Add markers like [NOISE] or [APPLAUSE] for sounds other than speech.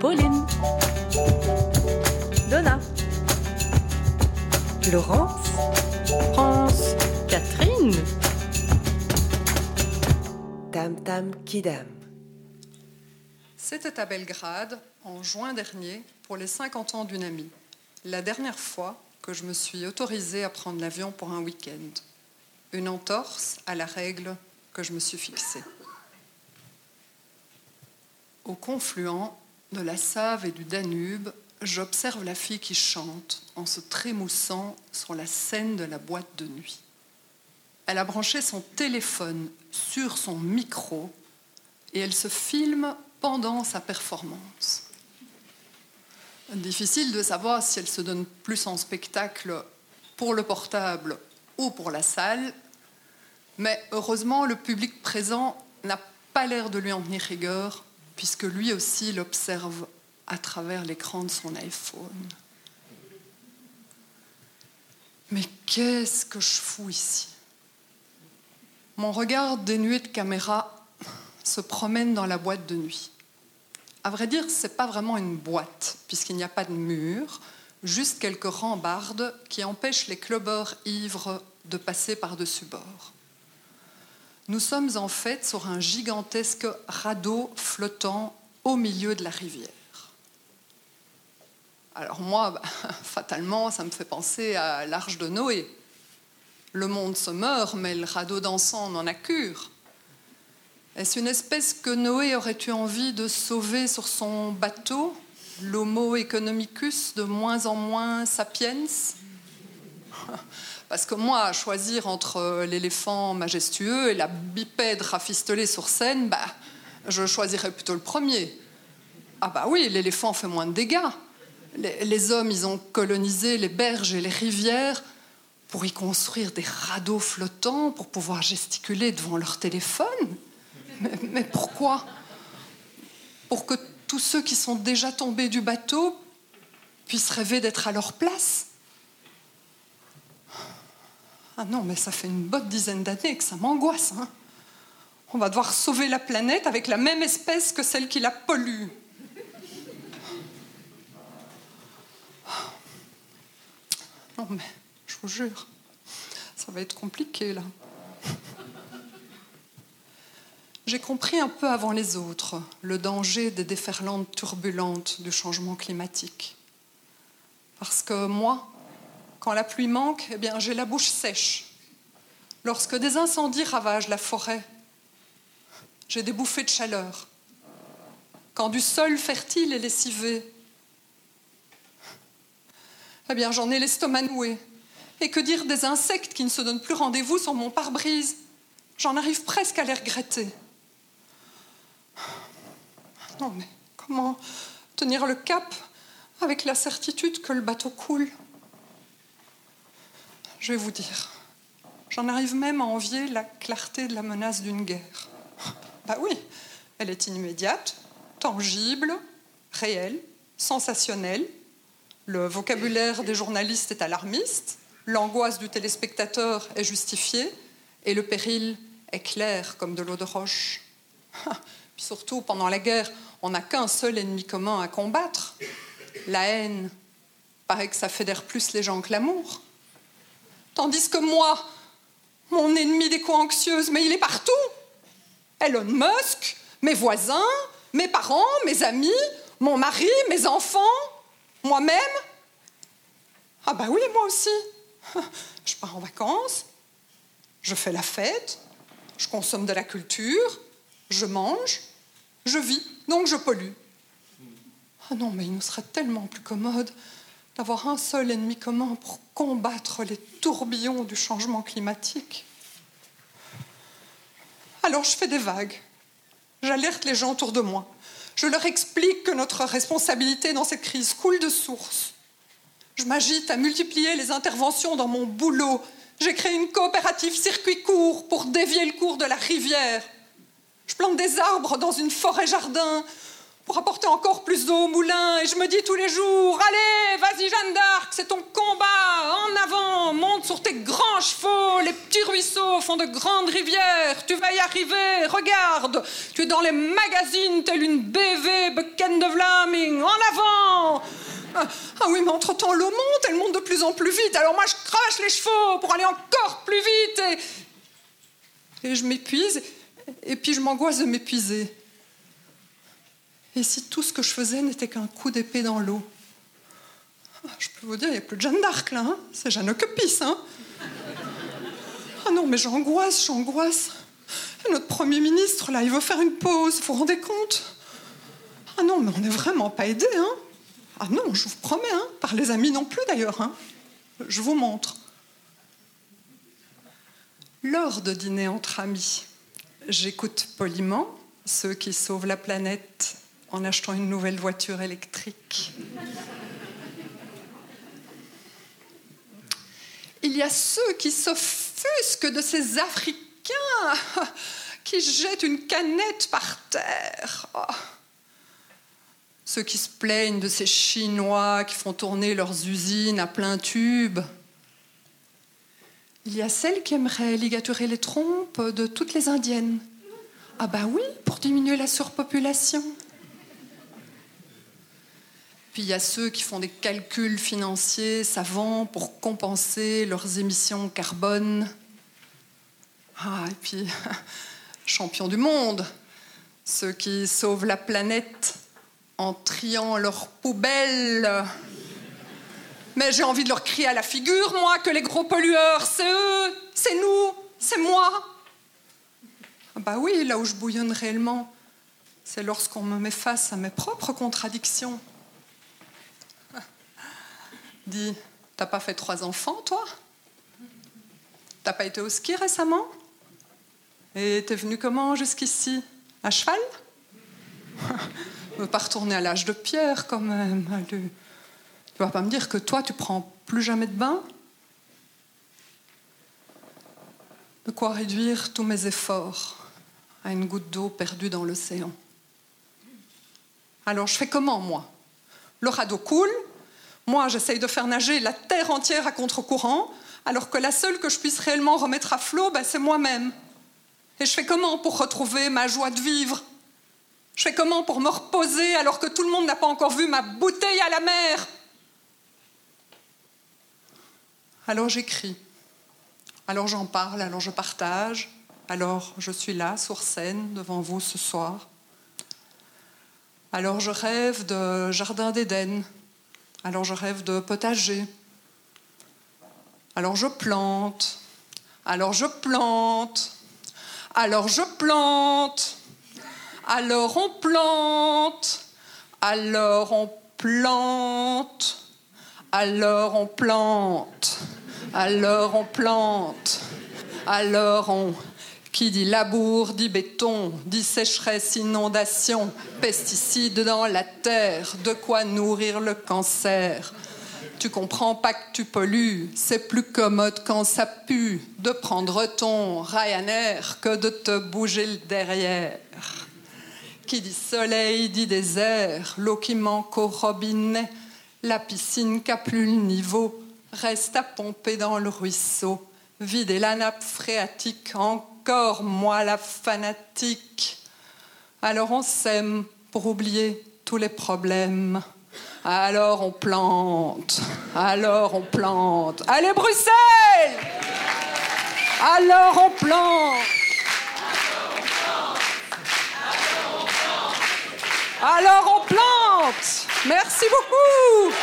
Pauline, Donna, Laurence, France, Catherine, Tam Tam Kidam. C'était à Belgrade, en juin dernier, pour les 50 ans d'une amie. La dernière fois que je me suis autorisée à prendre l'avion pour un week-end. Une entorse à la règle que je me suis fixée. Au confluent de la Save et du Danube, j'observe la fille qui chante en se trémoussant sur la scène de la boîte de nuit. Elle a branché son téléphone sur son micro et elle se filme pendant sa performance. Difficile de savoir si elle se donne plus en spectacle pour le portable ou pour la salle, mais heureusement le public présent n'a pas l'air de lui en tenir rigueur, puisque lui aussi l'observe à travers l'écran de son iPhone. Mais qu'est-ce que je fous ici? Mon regard dénué de caméra se promène dans la boîte de nuit. À vrai dire, ce n'est pas vraiment une boîte, puisqu'il n'y a pas de mur, juste quelques rambardes qui empêchent les clubbers ivres de passer par-dessus bord. Nous sommes en fait sur un gigantesque radeau flottant au milieu de la rivière. Alors moi, [LAUGHS] fatalement, ça me fait penser à l'arche de Noé. Le monde se meurt, mais le radeau dansant n'en a cure. Est-ce une espèce que Noé aurait eu envie de sauver sur son bateau, l'Homo economicus de moins en moins sapiens? [LAUGHS] Parce que moi, choisir entre l'éléphant majestueux et la bipède rafistolée sur scène, bah, je choisirais plutôt le premier. Ah bah oui, l'éléphant fait moins de dégâts. Les, hommes, ils ont colonisé les berges et les rivières pour y construire des radeaux flottants, pour pouvoir gesticuler devant leur téléphone. Mais, pourquoi? Pour que tous ceux qui sont déjà tombés du bateau puissent rêver d'être à leur place Ah non, mais ça fait une bonne dizaine d'années que ça m'angoisse. Hein On va devoir sauver la planète avec la même espèce que celle qui la pollue. Non, mais je vous jure, ça va être compliqué là. J'ai compris un peu avant les autres le danger des déferlantes turbulentes du changement climatique. Parce que moi, quand la pluie manque, eh bien, j'ai la bouche sèche. Lorsque des incendies ravagent la forêt, j'ai des bouffées de chaleur. Quand du sol fertile est lessivé, eh bien, j'en ai l'estomac noué. Et que dire des insectes qui ne se donnent plus rendez-vous sur mon pare-brise? J'en arrive presque à les regretter. Non, mais comment tenir le cap avec la certitude que le bateau coule? Je vais vous dire, j'en arrive même à envier la clarté de la menace d'une guerre. Bah oui, elle est immédiate, tangible, réelle, sensationnelle. Le vocabulaire des journalistes est alarmiste, l'angoisse du téléspectateur est justifiée et le péril est clair comme de l'eau de roche. Puis surtout, pendant la guerre, on n'a qu'un seul ennemi commun à combattre, la haine. Paraît que ça fédère plus les gens que l'amour. Tandis que moi, mon ennemi des co-anxieuses, mais il est partout. Elon Musk, mes voisins, mes parents, mes amis, mon mari, mes enfants, moi-même. Ah bah oui, moi aussi. Je pars en vacances, je fais la fête, je consomme de la culture, je mange, je vis, donc je pollue. Ah non, mais il nous serait tellement plus commode d'avoir un seul ennemi commun pour combattre les tourbillons du changement climatique. Alors je fais des vagues. J'alerte les gens autour de moi. Je leur explique que notre responsabilité dans cette crise coule de source. Je m'agite à multiplier les interventions dans mon boulot. J'ai créé une coopérative circuit court pour dévier le cours de la rivière. Je plante des arbres dans une forêt-jardin pour apporter encore plus d'eau au moulin. Et je me dis tous les jours, allez, vas-y Jeanne d'Arc, c'est ton combat, en avant, monte sur tes grands chevaux, les petits ruisseaux font de grandes rivières, tu vas y arriver, regarde, tu es dans les magazines telle une BV, Bucken de Vlaming, en avant ah, ah oui, mais entre-temps, l'eau monte, elle monte de plus en plus vite. Alors moi, je crache les chevaux pour aller encore plus vite. Et, et je m'épuise, et puis je m'angoisse de m'épuiser. Et si tout ce que je faisais n'était qu'un coup d'épée dans l'eau? Ah, Je peux vous dire, il n'y a plus de Jeanne d'Arc là, hein c'est Jeanne Ocupis. Hein ah non, mais j'angoisse, j'angoisse. notre Premier ministre, là, il veut faire une pause, vous vous rendez compte? Ah non, mais on n'est vraiment pas aidé, hein Ah non, je vous promets, hein par les amis non plus d'ailleurs. Hein je vous montre. Lors de dîner entre amis, j'écoute poliment ceux qui sauvent la planète en achetant une nouvelle voiture électrique. Il y a ceux qui s'offusquent de ces Africains [LAUGHS] qui jettent une canette par terre. Oh. Ceux qui se plaignent de ces Chinois qui font tourner leurs usines à plein tube. Il y a celles qui aimeraient ligaturer les trompes de toutes les Indiennes. Ah bah oui, pour diminuer la surpopulation. Puis il y a ceux qui font des calculs financiers savants pour compenser leurs émissions carbone. Ah, et puis, [LAUGHS] champions du monde, ceux qui sauvent la planète en triant leurs poubelles. Mais j'ai envie de leur crier à la figure, moi, que les gros pollueurs, c'est eux, c'est nous, c'est moi. Ah bah oui, là où je bouillonne réellement, c'est lorsqu'on me met face à mes propres contradictions. Dis, t'as pas fait trois enfants, toi? T'as pas été au ski récemment? Et t'es venu comment jusqu'ici? À cheval? [LAUGHS] Ne pas retourner à l'âge de pierre quand même. Tu vas pas me dire que toi, tu prends plus jamais de bain? De quoi réduire tous mes efforts à une goutte d'eau perdue dans l'océan? Alors je fais comment, moi? Le radeau coule, moi, j'essaye de faire nager la terre entière à contre-courant, alors que la seule que je puisse réellement remettre à flot, ben, c'est moi-même. Et je fais comment pour retrouver ma joie de vivre? Je fais comment pour me reposer alors que tout le monde n'a pas encore vu ma bouteille à la mer? Alors j'écris, alors j'en parle, alors je partage, alors je suis là sur scène devant vous ce soir. Alors je rêve de jardin d'Éden, alors je rêve de potager. Alors je plante. Alors je plante. Alors je plante. Alors on plante. Alors on plante. Alors on plante. Alors on plante. Alors on qui dit labour, dit béton, dit sécheresse, inondation, pesticides dans la terre, de quoi nourrir le cancer. Tu comprends pas que tu pollues, c'est plus commode quand ça pue de prendre ton Ryanair que de te bouger le derrière. Qui dit soleil dit désert, l'eau qui manque au robinet, la piscine qui a plus le niveau, reste à pomper dans le ruisseau, vider la nappe phréatique en moi la fanatique. Alors on s'aime pour oublier tous les problèmes. Alors on plante, alors on plante. Allez Bruxelles Alors on plante. Alors on plante. Merci beaucoup.